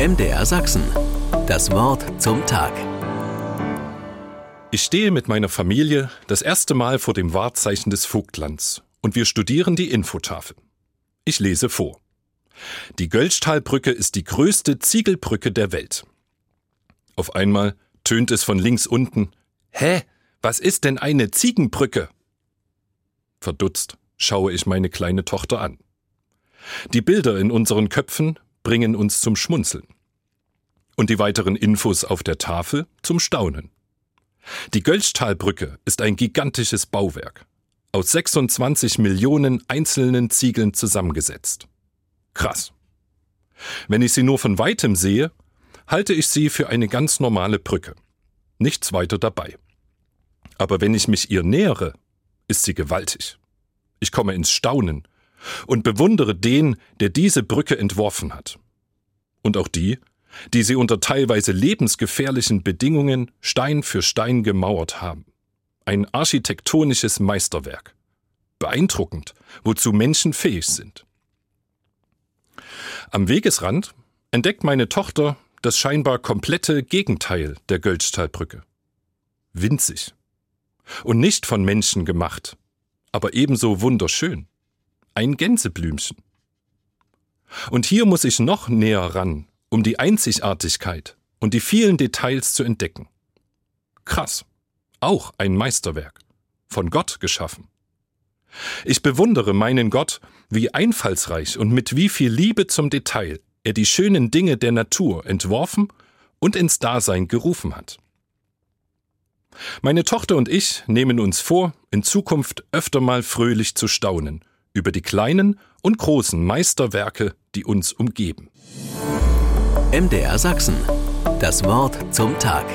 MDR Sachsen. Das Wort zum Tag. Ich stehe mit meiner Familie das erste Mal vor dem Wahrzeichen des Vogtlands und wir studieren die Infotafel. Ich lese vor. Die Gölschtalbrücke ist die größte Ziegelbrücke der Welt. Auf einmal tönt es von links unten. Hä? Was ist denn eine Ziegenbrücke? Verdutzt schaue ich meine kleine Tochter an. Die Bilder in unseren Köpfen bringen uns zum Schmunzeln. Und die weiteren Infos auf der Tafel zum Staunen. Die Gölschtalbrücke ist ein gigantisches Bauwerk, aus 26 Millionen einzelnen Ziegeln zusammengesetzt. Krass. Wenn ich sie nur von weitem sehe, halte ich sie für eine ganz normale Brücke. Nichts weiter dabei. Aber wenn ich mich ihr nähere, ist sie gewaltig. Ich komme ins Staunen und bewundere den, der diese Brücke entworfen hat. Und auch die, die sie unter teilweise lebensgefährlichen Bedingungen Stein für Stein gemauert haben. Ein architektonisches Meisterwerk. Beeindruckend, wozu Menschen fähig sind. Am Wegesrand entdeckt meine Tochter das scheinbar komplette Gegenteil der Gölztalbrücke. Winzig. Und nicht von Menschen gemacht, aber ebenso wunderschön. Ein Gänseblümchen. Und hier muss ich noch näher ran, um die Einzigartigkeit und die vielen Details zu entdecken. Krass. Auch ein Meisterwerk. Von Gott geschaffen. Ich bewundere meinen Gott, wie einfallsreich und mit wie viel Liebe zum Detail er die schönen Dinge der Natur entworfen und ins Dasein gerufen hat. Meine Tochter und ich nehmen uns vor, in Zukunft öfter mal fröhlich zu staunen über die kleinen und großen Meisterwerke, die uns umgeben. MDR Sachsen. Das Wort zum Tag.